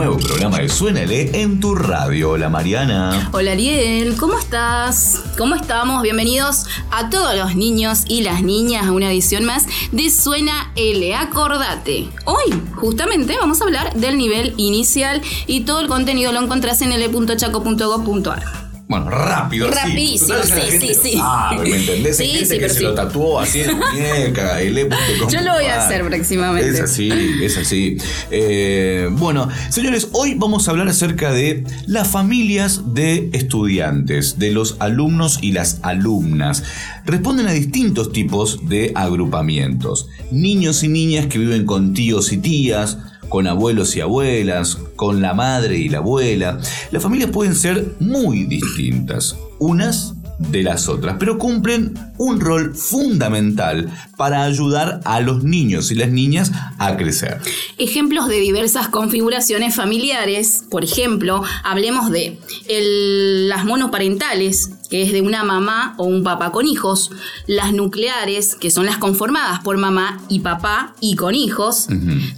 Nuevo programa de Suénale en tu radio. Hola Mariana. Hola Ariel, ¿cómo estás? ¿Cómo estamos? Bienvenidos a todos los niños y las niñas a una edición más de Suena L. Acordate. Hoy, justamente, vamos a hablar del nivel inicial y todo el contenido lo encontrás en l.chaco.gov.ar. Bueno, rápido. así. Rapidísimo, Total, sí, gente sí, sí. sabe, ¿me entendés? Hay Sí, gente sí, que se sí. lo tatuó así en muñeca, ele.com. Yo lo voy a hacer próximamente. Es así, es así. Eh, bueno, señores, hoy vamos a hablar acerca de las familias de estudiantes, de los alumnos y las alumnas. Responden a distintos tipos de agrupamientos. Niños y niñas que viven con tíos y tías, con abuelos y abuelas, con la madre y la abuela. Las familias pueden ser muy distintas, unas de las otras, pero cumplen un rol fundamental para ayudar a los niños y las niñas a crecer. Ejemplos de diversas configuraciones familiares, por ejemplo, hablemos de el- las monoparentales, que es de una mamá o un papá con hijos, las nucleares, que son las conformadas por mamá y papá y con hijos.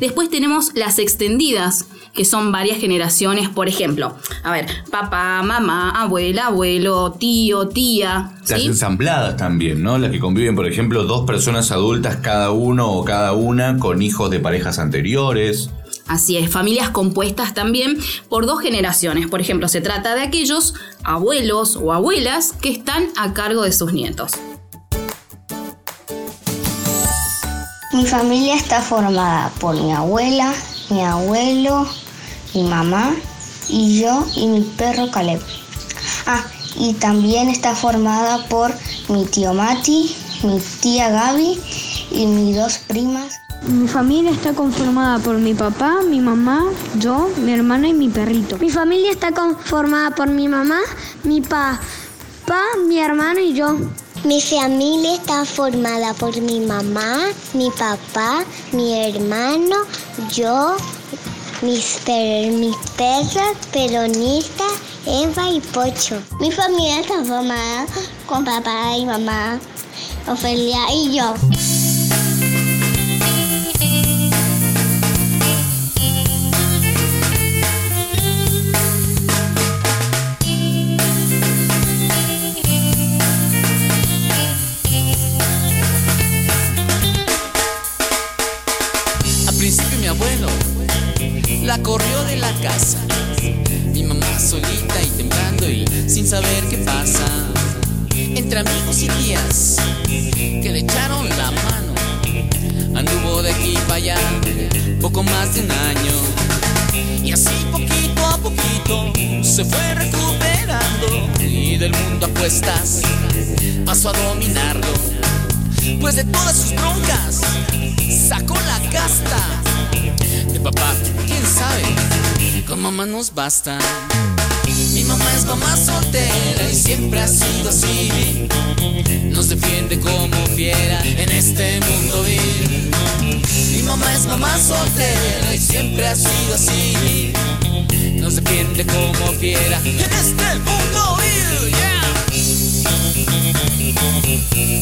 Después tenemos las extendidas, que son varias generaciones, por ejemplo, a ver, papá, mamá, abuela, abuelo, tío, tía. Las ¿sí? ensambladas también, ¿no? Las que conviven, por ejemplo, dos personas adultas cada uno o cada una con hijos de parejas anteriores. Así es, familias compuestas también por dos generaciones. Por ejemplo, se trata de aquellos abuelos o abuelas que están a cargo de sus nietos. Mi familia está formada por mi abuela, mi abuelo, mi mamá y yo y mi perro Caleb. Ah, y también está formada por mi tío Mati, mi tía Gaby y mis dos primas. Mi familia está conformada por mi papá, mi mamá, yo, mi hermana y mi perrito. Mi familia está conformada por mi mamá, mi papá, mi hermano y yo. Mi familia está formada por mi mamá, mi papá, mi hermano, yo, mis, per- mis perros, Peronista, Eva y Pocho. Mi familia está formada con papá y mamá, Ofelia y yo. Corrió de la casa. Mi mamá solita y temblando y sin saber qué pasa. Entre amigos y tías que le echaron la mano. Anduvo de aquí para allá poco más de un año. Y así poquito a poquito se fue recuperando. Y del mundo apuestas pasó a dominarlo. Pues de todas sus broncas sacó la casta. De papá, quién sabe, con mamá nos basta. Mi mamá es mamá soltera y siempre ha sido así. Nos defiende como fiera en este mundo vil. Mi mamá es mamá soltera y siempre ha sido así. Nos defiende como fiera en este mundo vil. Yeah.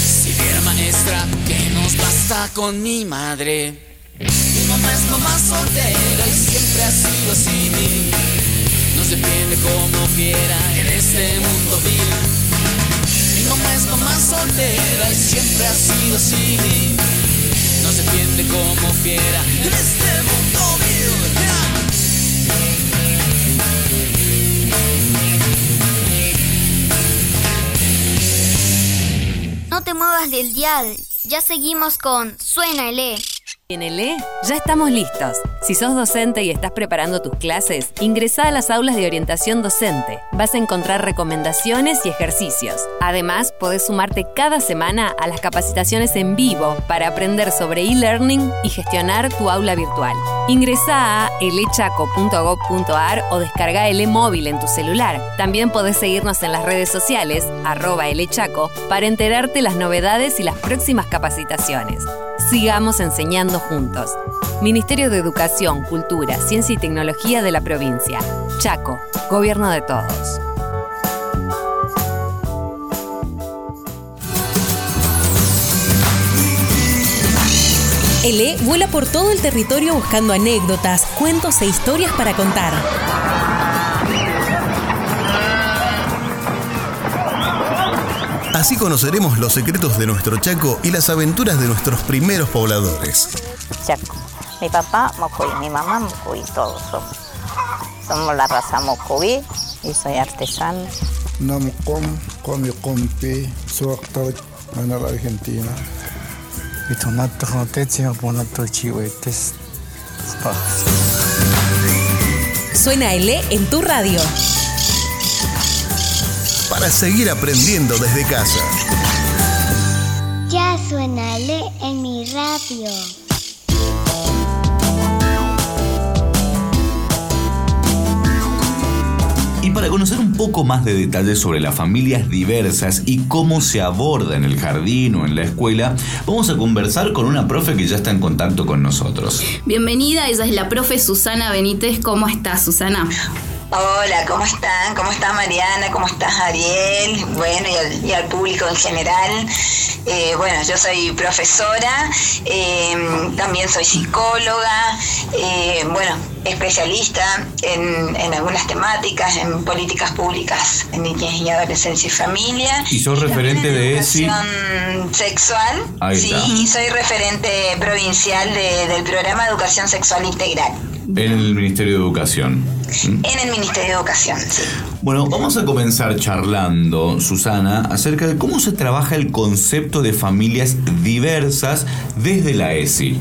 Si viera maestra, que nos basta con mi madre. Mi mamá es mamá soltera y siempre ha sido así. Nos defiende como quiera en este mundo vil. Mi mamá es mamá soltera y siempre ha sido así. Nos defiende como quiera en este mundo vil. No te muevas del dial. Ya seguimos con Suena el E. En el ya estamos listos. Si sos docente y estás preparando tus clases, ingresá a las aulas de orientación docente. Vas a encontrar recomendaciones y ejercicios. Además, podés sumarte cada semana a las capacitaciones en vivo para aprender sobre e-learning y gestionar tu aula virtual. Ingresá a elechaco.gov.ar o descarga el e-móvil en tu celular. También podés seguirnos en las redes sociales, arroba elechaco, para enterarte las novedades y las próximas capacitaciones. Sigamos enseñando juntos. Ministerio de Educación, Cultura, Ciencia y Tecnología de la provincia. Chaco, Gobierno de Todos. ELE vuela por todo el territorio buscando anécdotas, cuentos e historias para contar. Así conoceremos los secretos de nuestro Chaco y las aventuras de nuestros primeros pobladores. Chaco. Mi papá Mocoví, mi mamá Mocoví, todos somos. Somos la raza Mocoví y soy artesano. Namcom, come compi, soy actor en la Argentina. Y tomato joteche, ponato chihuetes. Suena ELE en tu radio. Para seguir aprendiendo desde casa. Ya suena le en mi radio. Y para conocer un poco más de detalles sobre las familias diversas y cómo se aborda en el jardín o en la escuela, vamos a conversar con una profe que ya está en contacto con nosotros. Bienvenida, ella es la profe Susana Benítez. ¿Cómo estás, Susana? Hola, ¿cómo están? ¿Cómo está Mariana? ¿Cómo estás Ariel? Bueno, y al, y al público en general. Eh, bueno, yo soy profesora, eh, también soy psicóloga, eh, bueno, especialista en, en, algunas temáticas, en políticas públicas en niñez y adolescencia y familia. ¿Y sos referente de ESI? sexual, Ahí sí, está. y soy referente provincial de- del programa educación sexual integral En el Ministerio de Educación. ¿Mm? en el Ministerio de Educación, sí. Bueno, vamos a comenzar charlando, Susana, acerca de cómo se trabaja el concepto de familias diversas desde la ESI.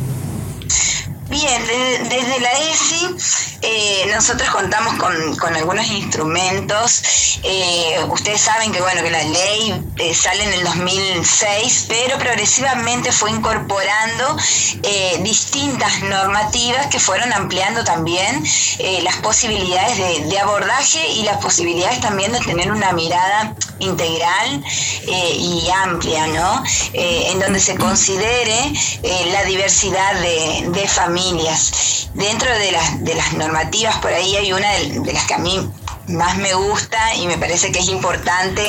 Bien, de- desde la ESI eh, nosotros contamos con, con algunos instrumentos. Eh, ustedes saben que bueno que la ley eh, sale en el 2006, pero progresivamente fue incorporando distintas normativas que fueron ampliando también las posibilidades de, de abordaje y las posibilidades también de tener una mirada integral y amplia, ¿no? En donde se considere la diversidad de, de familias. Dentro de las, de las normativas, por ahí hay una de, de las que a mí más me gusta y me parece que es importante.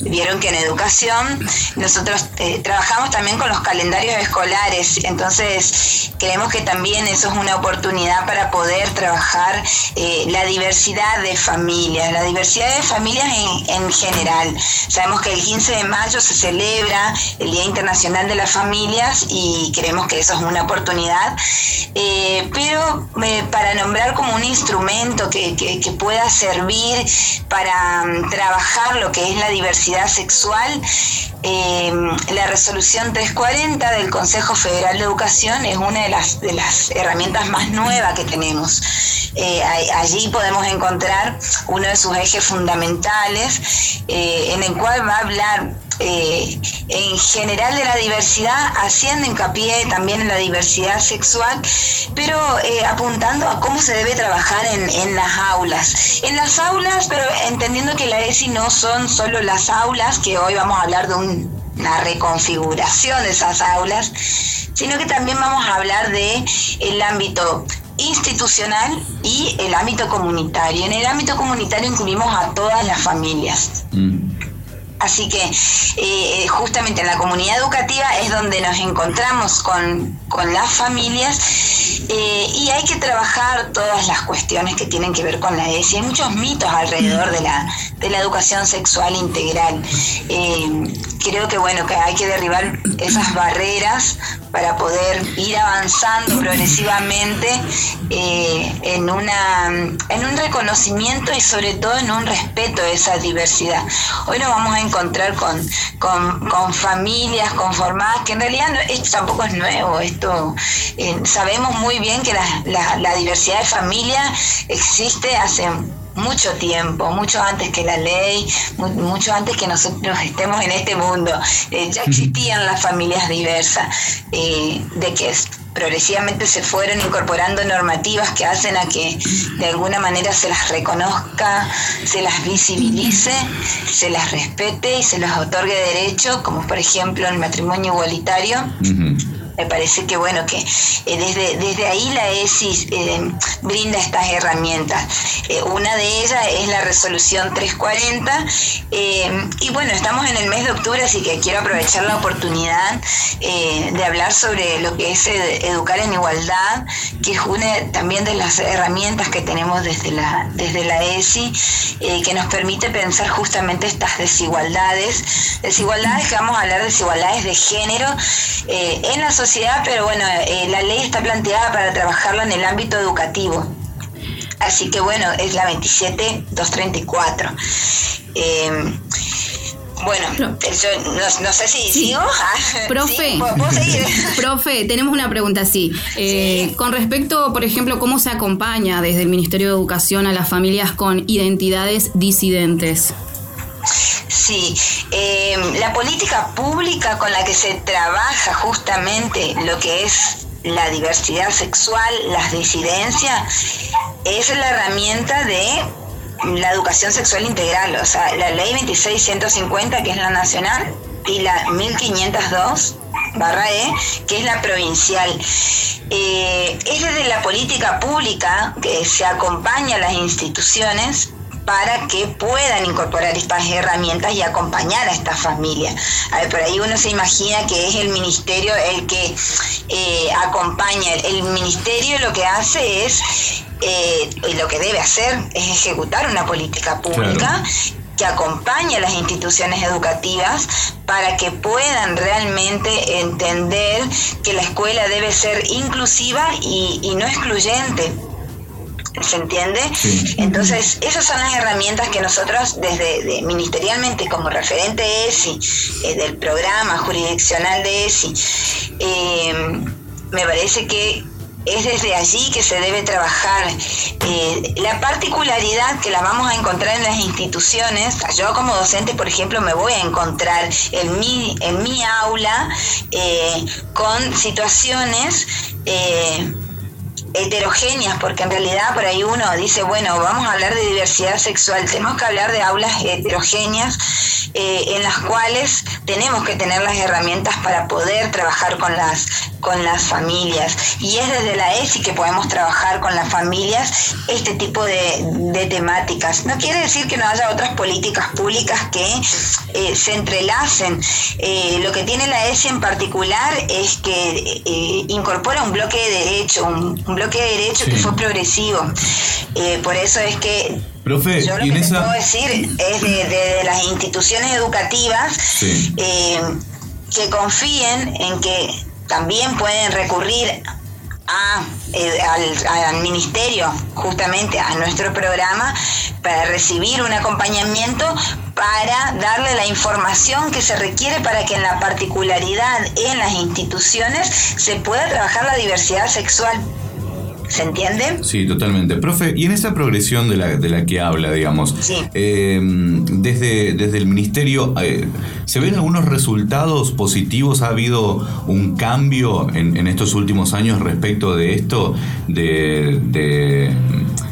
Vieron que en educación nosotros eh, trabajamos también con los calendarios escolares, entonces creemos que también eso es una oportunidad para poder trabajar eh, la diversidad de familias, la diversidad de familias en, en general. Sabemos que el 15 de mayo se celebra el Día Internacional de las Familias y creemos que eso es una oportunidad, Eh, pero para nombrar como un instrumento que- que pueda servir para mm, trabajar lo que es la diversidad sexual, eh, la resolución 340 del Consejo Federal de Educación es una de las, de las herramientas más nuevas que tenemos. Eh, allí podemos encontrar uno de sus ejes fundamentales eh, en el cual va a hablar eh, en general de la diversidad, haciendo hincapié también en la diversidad sexual, pero apuntando a cómo se debe trabajar en, en las aulas. En las aulas, pero entendiendo que la ESI no son solo las aulas, que hoy vamos a hablar de un- una reconfiguración de esas aulas, sino que también vamos a hablar de el ámbito institucional y el ámbito comunitario. En el ámbito comunitario incluimos a todas las familias. Mm. Así que eh, justamente en la comunidad educativa es donde nos encontramos con, con las familias eh, y hay que trabajar todas las cuestiones que tienen que ver con la ESI. Hay muchos mitos alrededor de la, de la educación sexual integral. Eh, creo que bueno, que hay que derribar esas barreras para poder ir avanzando progresivamente eh, en, una, en un reconocimiento y sobre todo en un respeto de esa diversidad. Hoy nos vamos a encontrar con, con, familias conformadas, que en realidad esto tampoco es nuevo, esto eh, sabemos muy bien que la, la diversidad de familia existe hace mucho tiempo, mucho antes que la ley, mucho antes que nosotros estemos en este mundo. Eh, ya existían las familias diversas, eh, de que progresivamente se fueron incorporando normativas que hacen a que de alguna manera se las reconozca, se las visibilice, se las respete y se les otorgue derecho, como por ejemplo el matrimonio igualitario me parece que bueno que eh, desde, desde ahí la ESI eh, brinda estas herramientas. Eh, una de ellas es la resolución 340 y bueno, estamos en el mes de octubre, así que quiero aprovechar la oportunidad de hablar sobre lo que es educar en igualdad, que es una también de las herramientas que tenemos desde la, desde la ESI, que nos permite pensar justamente estas desigualdades, desigualdades que vamos a hablar, desigualdades de género en la sociedad pero bueno, eh, la ley está planteada para trabajarlo en el ámbito educativo. Así que bueno, es la 27234. Eh, bueno, no, sé si sigo. Profe, profe, tenemos una pregunta así. Eh, con respecto, por ejemplo, cómo se acompaña desde el Ministerio de Educación a las familias con identidades disidentes. Sí, em, la política pública con la que se trabaja justamente lo que es la diversidad sexual, las disidencias, es la herramienta de la educación sexual integral, o sea, la ley 26150, que es la nacional, y la 1502 barra E, que es la provincial. Eh, es desde la política pública que se acompaña a las instituciones para que puedan incorporar estas herramientas y acompañar a esta familia. A ver, por ahí uno se imagina que es el ministerio el que eh, acompaña. El ministerio lo que hace es, eh, lo que debe hacer es ejecutar una política pública que acompañe a las instituciones educativas para que puedan realmente entender que la escuela debe ser inclusiva y no excluyente ¿Se entiende? Entonces, esas son las herramientas que nosotros desde ministerialmente como referente ESI, eh, del programa jurisdiccional de ESI, eh, me parece que es desde allí que se debe trabajar. Eh, la particularidad que la vamos a encontrar en las instituciones, yo como docente, por ejemplo, me voy a encontrar en mi, en mi aula con situaciones heterogéneas, porque en realidad por ahí uno dice, bueno, vamos a hablar de diversidad sexual, tenemos que hablar de aulas heterogéneas eh, en las cuales tenemos que tener las herramientas para poder trabajar con las, con las familias. Y es desde la ESI que podemos trabajar con las familias este tipo de, temáticas. No quiere decir que no haya otras políticas públicas que eh, se entrelacen. Eh, lo que tiene la ESI en particular es que incorpora un bloque de derecho, un, bloque de derecho que fue progresivo. por eso es que Profe, Yo lo que puedo decir es de, las instituciones educativas eh, que confíen en que también pueden recurrir a, eh, al, ministerio, justamente a nuestro programa, para recibir un acompañamiento para darle la información que se requiere para que en la particularidad en las instituciones se pueda trabajar la diversidad sexual ¿Se entiende? Sí, totalmente. Profe, y en esa progresión de la, de la que habla, digamos, em, desde, desde el ministerio, eh, ¿se ven algunos resultados positivos? ¿Ha habido un cambio en, estos últimos años respecto de esto, de, de,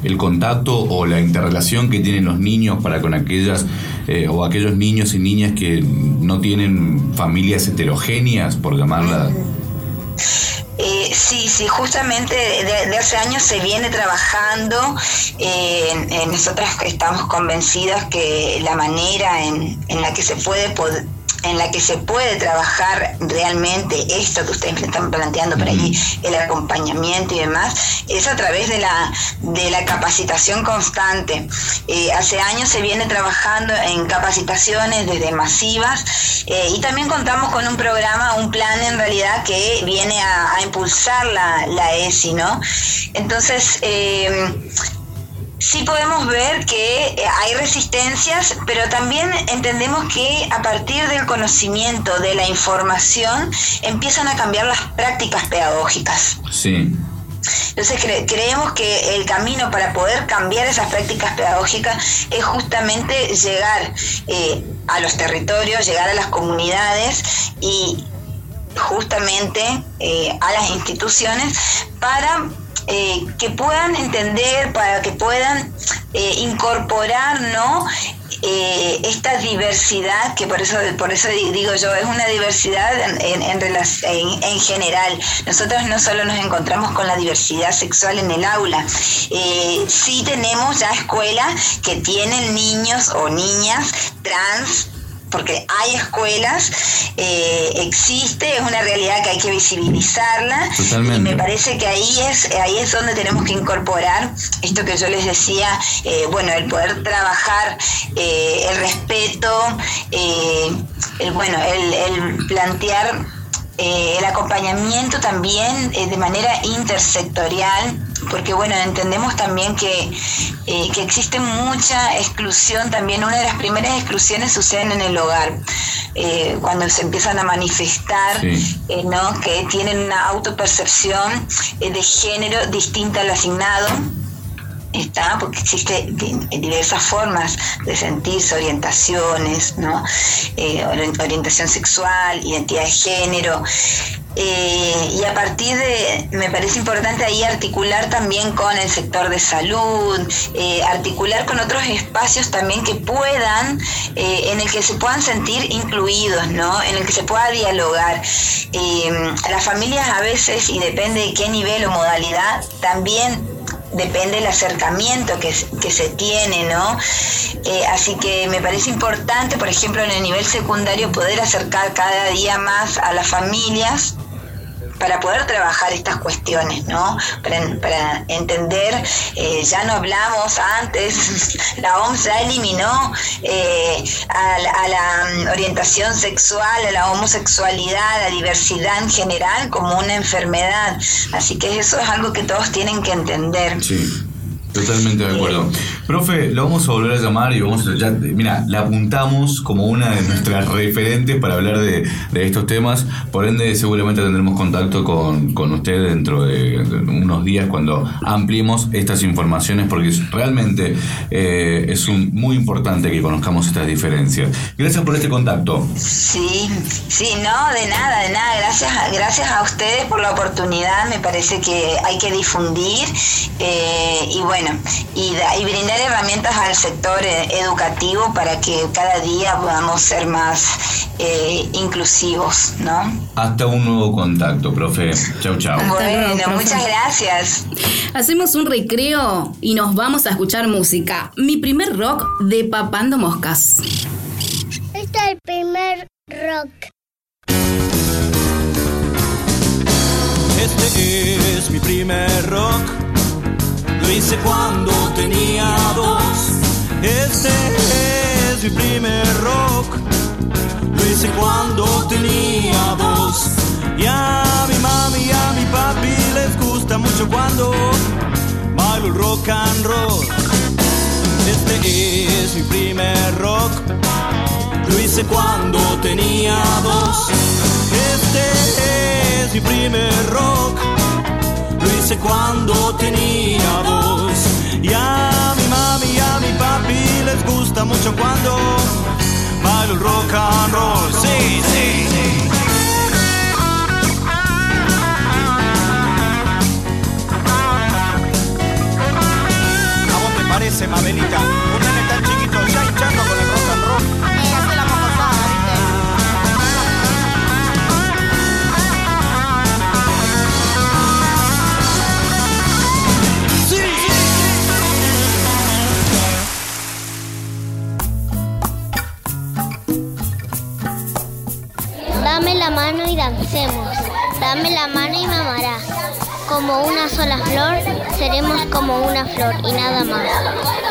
el contacto o la interrelación que tienen los niños para con aquellas eh, o aquellos niños y niñas que no tienen familias heterogéneas, por llamarla? Sí, sí, justamente de, hace años se viene trabajando. Eh, nosotras estamos convencidas que la manera en, en la que se puede poder en la que se puede trabajar realmente esto que ustedes están planteando por allí, el acompañamiento y demás, es a través de la, de la capacitación constante. Eh, hace años se viene trabajando en capacitaciones desde masivas eh, y también contamos con un programa, un plan en realidad que viene a, impulsar la, la ESI, ¿no? Entonces, eh, sí podemos ver que eh, hay resistencias, pero también entendemos que a partir del conocimiento, de la información, empiezan a cambiar las prácticas pedagógicas. Sí. Entonces creemos que el camino para poder cambiar esas prácticas pedagógicas es justamente llegar eh, a los territorios, llegar a las comunidades y justamente eh, a las instituciones para eh, que puedan entender, para que puedan eh, incorporar, ¿no? Eh, esta diversidad, que por eso, por eso digo yo, es una diversidad en, en, en, general. Nosotros no solo nos encontramos con la diversidad sexual en el aula, sí tenemos ya escuelas que tienen niños o niñas trans porque hay escuelas, eh, existe, es una realidad que hay que visibilizarla. Y me parece que ahí es, ahí es donde tenemos que incorporar esto que yo les decía, eh, bueno, el poder trabajar eh, el respeto, el, bueno, el, el plantear el acompañamiento también de manera intersectorial porque bueno, entendemos también que, eh, que existe mucha exclusión también, una de las primeras exclusiones suceden en el hogar, eh, cuando se empiezan a manifestar, eh, ¿no? que tienen una autopercepción de género distinta al asignado está porque existe diversas formas de sentirse orientaciones no orientación sexual identidad de género eh, y a partir de, me parece importante ahí articular también con el sector de salud, eh, articular con otros espacios también que puedan, eh, en el que se puedan sentir incluidos, ¿no? En el que se pueda dialogar. las familias a veces, y depende de qué nivel o modalidad, también depende del acercamiento que, que se tiene, ¿no? así que me parece importante, por ejemplo, en el nivel secundario, poder acercar cada día más a las familias para poder trabajar estas cuestiones, ¿no? Para, entender, eh, ya no hablamos antes, la OMS ya eliminó eh, a, la orientación sexual, a la homosexualidad, a la diversidad en general como una enfermedad. Así que eso es algo que todos tienen que entender. Sí. Totalmente de acuerdo. Profe, lo vamos a volver a llamar y vamos a, ya, mira, la apuntamos como una de nuestras referentes para hablar de, estos temas. Por ende, seguramente tendremos contacto con, usted dentro de, unos días cuando ampliemos estas informaciones, porque realmente eh, es un, muy importante que conozcamos estas diferencias. Gracias por este contacto. Sí, sí, no, de nada, de nada. Gracias, gracias a ustedes por la oportunidad. Me parece que hay que difundir eh, y bueno y, brindar herramientas al sector eh, educativo para que cada día podamos ser más eh, inclusivos, ¿no? Hasta un nuevo contacto, profe. Chau, chau. Bueno, muchas gracias. Hacemos un recreo y nos vamos a escuchar música. Mi primer rock de Papando Moscas. Este es el primer rock. Este es mi primer rock lo hice cuando tenía dos. Este es mi primer rock. Lo hice cuando tenía dos. Y a mi mami y a mi papi les gusta mucho cuando bailo rock and roll. Este es mi primer rock. Lo hice cuando tenía dos. Este es mi primer rock cuando tenía dos. Y a mi mami y a mi papi les gusta mucho cuando bailo el rock and roll. Sí, sí, sí. ¿A te parece, Mabelita? Como una sola flor, seremos como una flor y nada más.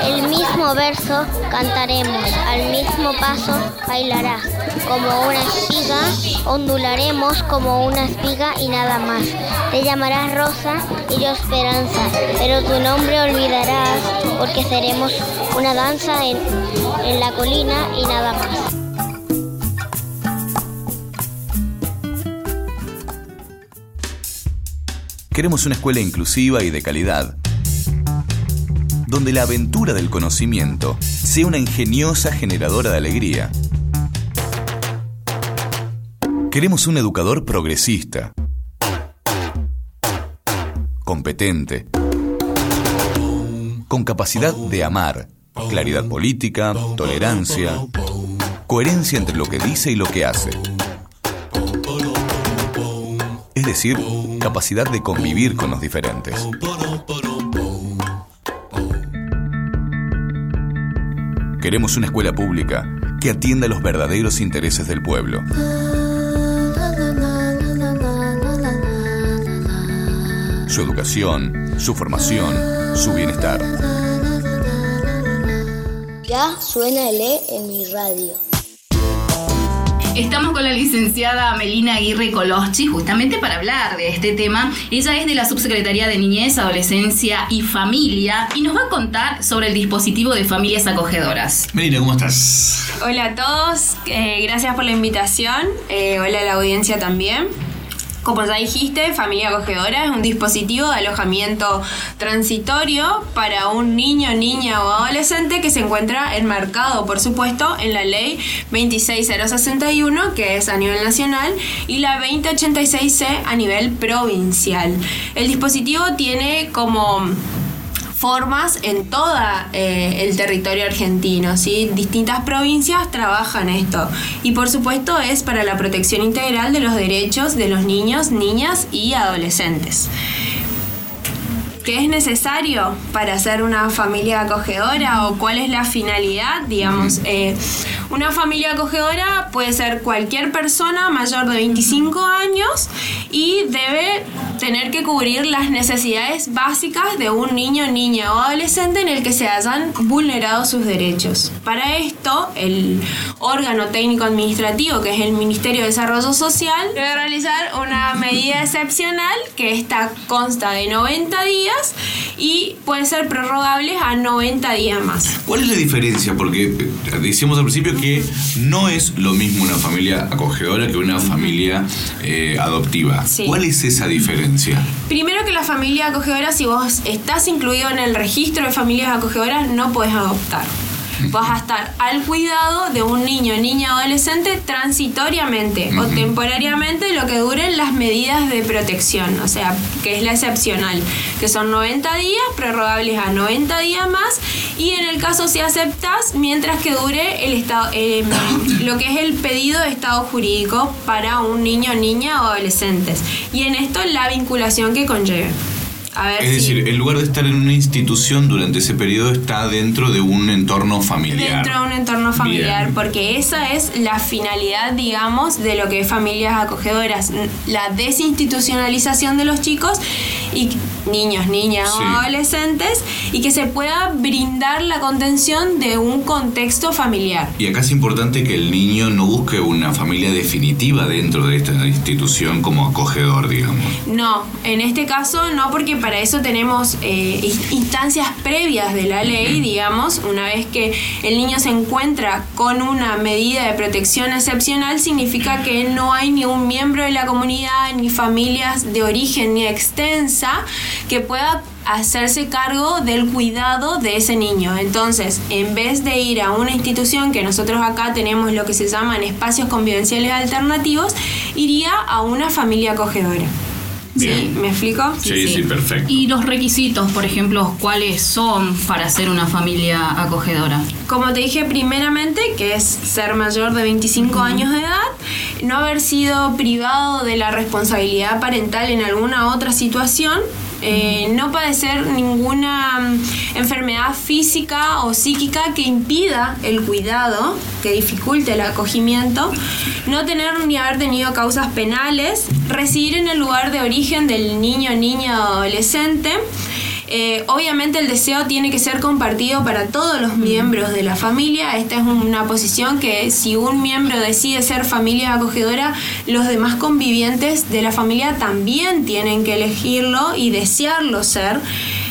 El mismo verso cantaremos, al mismo paso bailarás. Como una espiga, ondularemos como una espiga y nada más. Te llamarás Rosa y yo Esperanza, pero tu nombre olvidarás porque seremos una danza en, en la colina y nada más. Queremos una escuela inclusiva y de calidad, donde la aventura del conocimiento sea una ingeniosa generadora de alegría. Queremos un educador progresista, competente, con capacidad de amar, claridad política, tolerancia, coherencia entre lo que dice y lo que hace. Decir, capacidad de convivir con los diferentes. Queremos una escuela pública que atienda los verdaderos intereses del pueblo. Su educación, su formación, su bienestar. Ya suena el E en mi radio. Estamos con la licenciada Melina Aguirre Coloschi justamente para hablar de este tema. Ella es de la Subsecretaría de Niñez, Adolescencia y Familia y nos va a contar sobre el dispositivo de familias acogedoras. Melina, ¿cómo estás? Hola a todos, eh, gracias por la invitación. Eh, hola a la audiencia también. Como ya dijiste, Familia Acogedora es un dispositivo de alojamiento transitorio para un niño, niña o adolescente que se encuentra enmarcado, por supuesto, en la ley 26061, que es a nivel nacional, y la 2086C a nivel provincial. El dispositivo tiene como formas en todo el territorio argentino. ¿sí? Distintas provincias trabajan esto. Y por supuesto es para la protección integral de los derechos de los niños, niñas y adolescentes. ¿Qué es necesario para hacer una familia acogedora o cuál es la finalidad? Digamos, eh, una familia acogedora puede ser cualquier persona mayor de 25 años y debe tener que cubrir las necesidades básicas de un niño, niña o adolescente en el que se hayan vulnerado sus derechos. Para esto, el órgano técnico administrativo, que es el Ministerio de Desarrollo Social, debe realizar una medida excepcional que esta consta de 90 días y puede ser prorrogable a 90 días más. ¿Cuál es la diferencia? Porque eh, decíamos al principio que no es lo mismo una familia acogedora que una familia eh, adoptiva. Sí. ¿Cuál es esa diferencia? Primero que la familia acogedora, si vos estás incluido en el registro de familias acogedoras, no podés adoptar. Vas a estar al cuidado de un niño, niña o adolescente transitoriamente o temporariamente lo que duren las medidas de protección, o sea, que es la excepcional, que son 90 días, prorrogables a 90 días más, y en el caso si aceptas, mientras que dure el estado, eh, lo que es el pedido de estado jurídico para un niño, niña o adolescentes. Y en esto la vinculación que conlleve. A ver Es decir, en lugar de estar en una institución durante ese periodo, está dentro de un entorno familiar. Dentro de un entorno familiar, Bien. porque esa es la finalidad, digamos, de lo que es familias acogedoras, la desinstitucionalización de los chicos y niños, niñas Sí. o adolescentes y que se pueda brindar la contención de un contexto familiar. Y acá es importante que el niño no busque una familia definitiva dentro de esta institución como acogedor, digamos. No, en este caso no, porque para eso tenemos eh, instancias previas de la ley, digamos, una vez que el niño se encuentra con una medida de protección excepcional, significa que no hay ni un miembro de la comunidad, ni familias de origen ni extensa, que pueda hacerse cargo del cuidado de ese niño. Entonces, en vez de ir a una institución que nosotros acá tenemos lo que se llaman espacios convivenciales alternativos, iría a una familia acogedora. ¿Sí? ¿Me explico? perfecto. Y los requisitos, por ejemplo, ¿cuáles son para ser una familia acogedora? Como te dije primeramente, que es ser mayor de 25 años de edad, no haber sido privado de la responsabilidad parental en alguna otra situación eh, no padecer ninguna mm, enfermedad física o psíquica que impida el cuidado, que dificulte el acogimiento, no tener ni haber tenido causas penales, residir en el lugar de origen del niño, niña o adolescente, eh, obviamente el deseo tiene que ser compartido para todos los miembros de la familia. Esta es una posición que si un miembro decide ser familia acogedora, los demás convivientes de la familia también tienen que elegirlo y desearlo ser.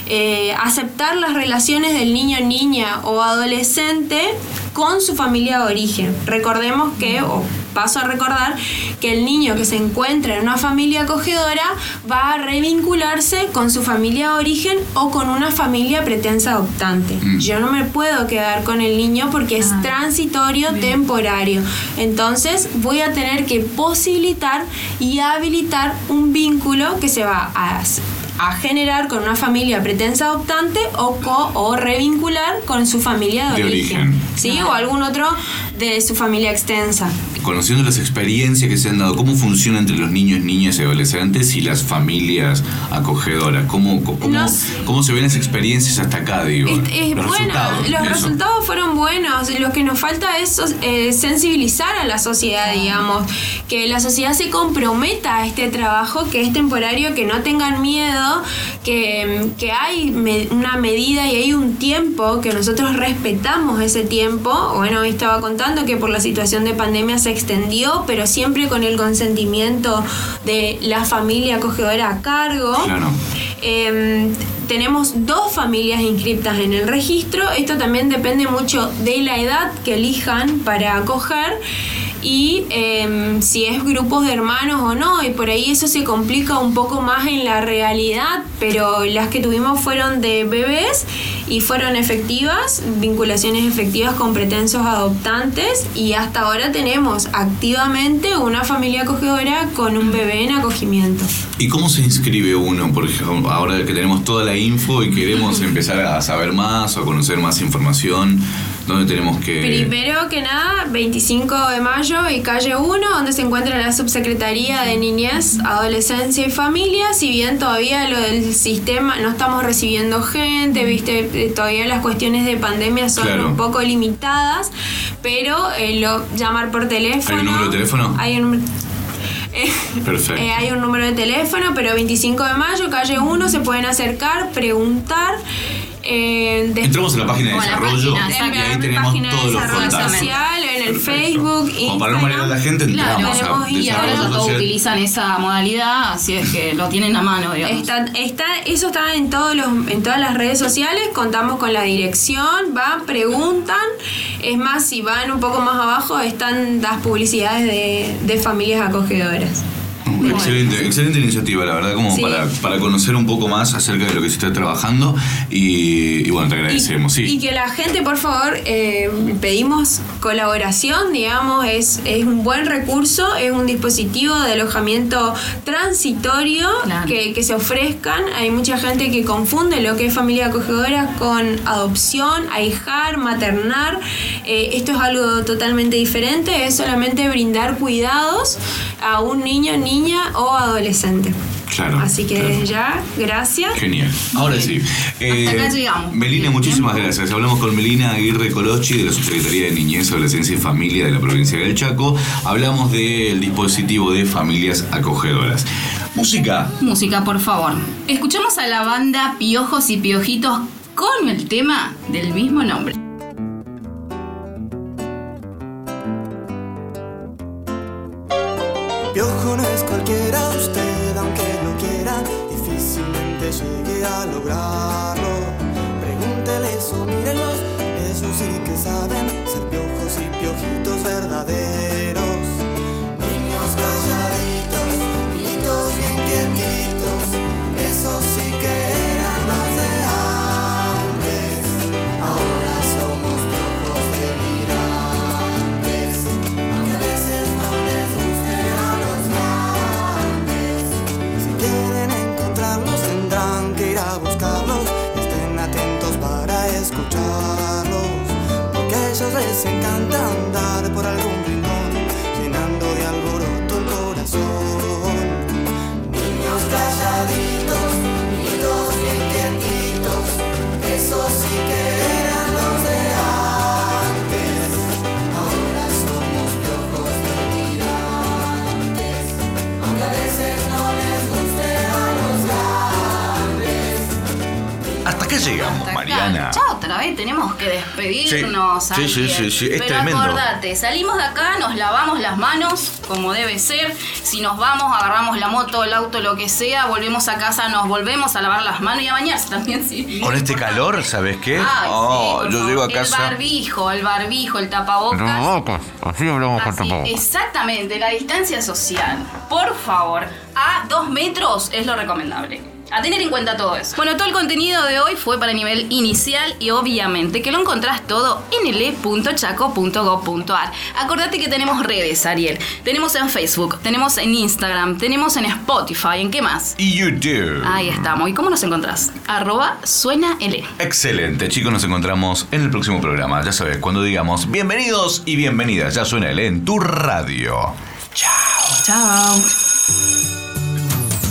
Eh, aceptar las relaciones del niño, niña o adolescente con su familia de origen. Recordemos que, o paso a recordar, que el niño que se encuentra en una familia acogedora va a revincularse con su familia de origen o con una familia pretensa adoptante. Yo no me puedo quedar con el niño porque es transitorio, temporario. Entonces voy a tener que posibilitar y habilitar un vínculo que se va a a generar con una familia pretensa adoptante o, co, o revincular con su familia de, De origen. origen. ¿Sí? O algún otro de su familia extensa. Conociendo las experiencias que se han dado, ¿cómo funciona entre los niños, niñas y adolescentes y las familias acogedoras? ¿Cómo, cómo, Nos- cómo se ven las experiencias hasta acá, digo? Es, es los bueno, resultados. los resultados fueron buenos. Lo que nos falta es eh, sensibilizar a la sociedad, digamos, que la sociedad se comprometa a este trabajo que es temporario, que no tengan miedo, que, que hay me- una medida y hay un tiempo, que nosotros respetamos ese tiempo. Bueno, hoy estaba contando que por la situación de pandemia se extendió, pero siempre con el consentimiento de la familia acogedora a cargo. Claro. Eh, tenemos dos familias inscriptas en el registro. Esto también depende mucho de la edad que elijan para acoger y eh, si es grupos de hermanos o no. Y por ahí eso se complica un poco más en la realidad, pero las que tuvimos fueron de bebés y fueron efectivas, vinculaciones efectivas con pretensos adoptantes y hasta ahora tenemos activamente una familia acogedora con un bebé en acogimiento. ¿Y cómo se inscribe uno, por ejemplo, ahora que tenemos toda la info y queremos empezar a saber más o a conocer más información? ¿Dónde tenemos que...? Primero que nada, 25 de mayo y calle 1, donde se encuentra la Subsecretaría de Niñez, Adolescencia y Familia. Si bien todavía lo del sistema no estamos recibiendo gente, viste, Eh, todavía las cuestiones de pandemia son Claro. un poco limitadas, pero eh, lo llamar por teléfono. ¿Hay un número de teléfono? Hay un número- Eh, Perfecto. eh, hay un número de teléfono, pero 25 de mayo, calle 1, se pueden acercar, preguntar. Eh, Entramos a la página de desarrollo página, y ahí En tenemos todos los desarrollo contactos. social, en el Perfecto. Facebook, Como para no marear a la gente, entramos Claro, a y ahora todos social. utilizan esa modalidad, así es que lo tienen a mano, digamos. Está, está, eso está en todos los, en todas las redes sociales, contamos con la dirección, van, preguntan, es más, si van un poco más abajo están las publicidades de, de familias acogedoras. Excelente, excelente iniciativa, la verdad, como Sí. para, para conocer un poco más acerca de lo que se está trabajando y, y bueno, te agradecemos, sí. Y que la gente, por favor, eh, pedimos colaboración, digamos, es, es un buen recurso, es un dispositivo de alojamiento transitorio que, que se ofrezcan. Hay mucha gente que confunde lo que es familia acogedora con adopción, ahijar, maternar. Eh, esto es algo totalmente diferente, es solamente brindar cuidados a un niño, niña o adolescente. Claro. Así que claro. ya, gracias. Genial. Ahora sí. Eh, acá llegamos. Melina, muchísimas gracias. Hablamos con Melina Aguirre Colochi de la Subsecretaría de Niñez, Adolescencia y Familia de la provincia del Chaco. Hablamos del dispositivo de familias acogedoras. Música. Música, por favor. Escuchamos a la banda Piojos y Piojitos con el tema del mismo nombre. Piojitos verdaderos. Tenemos que despedirnos. Sí, sí, sí, sí, es Pero tremendo. acordate, salimos de acá, nos lavamos las manos como debe ser. Si nos vamos, agarramos la moto, el auto, lo que sea, volvemos a casa, nos volvemos a lavar las manos y a bañarse también. Sí. Con este calor, ¿sabes qué? Ay, oh, sí, por yo favor. llego a El barbijo, el barbijo, el tapabocas. Tapabocas, Así hablamos con Así, tapabocas. exactamente, la distancia social. Por favor, a dos metros es lo recomendable. A tener en cuenta todo eso. Bueno, todo el contenido de hoy fue para nivel inicial y obviamente que lo encontrás todo en le.chaco.gov.ar. Acordate que tenemos redes, Ariel. Tenemos en Facebook, tenemos en Instagram, tenemos en Spotify, ¿en qué más? Y YouTube. Ahí estamos. ¿Y cómo nos encontrás? Arroba suena L. Excelente, chicos, nos encontramos en el próximo programa. Ya sabes, cuando digamos bienvenidos y bienvenidas, ya suena el en tu radio. Chao. Chao.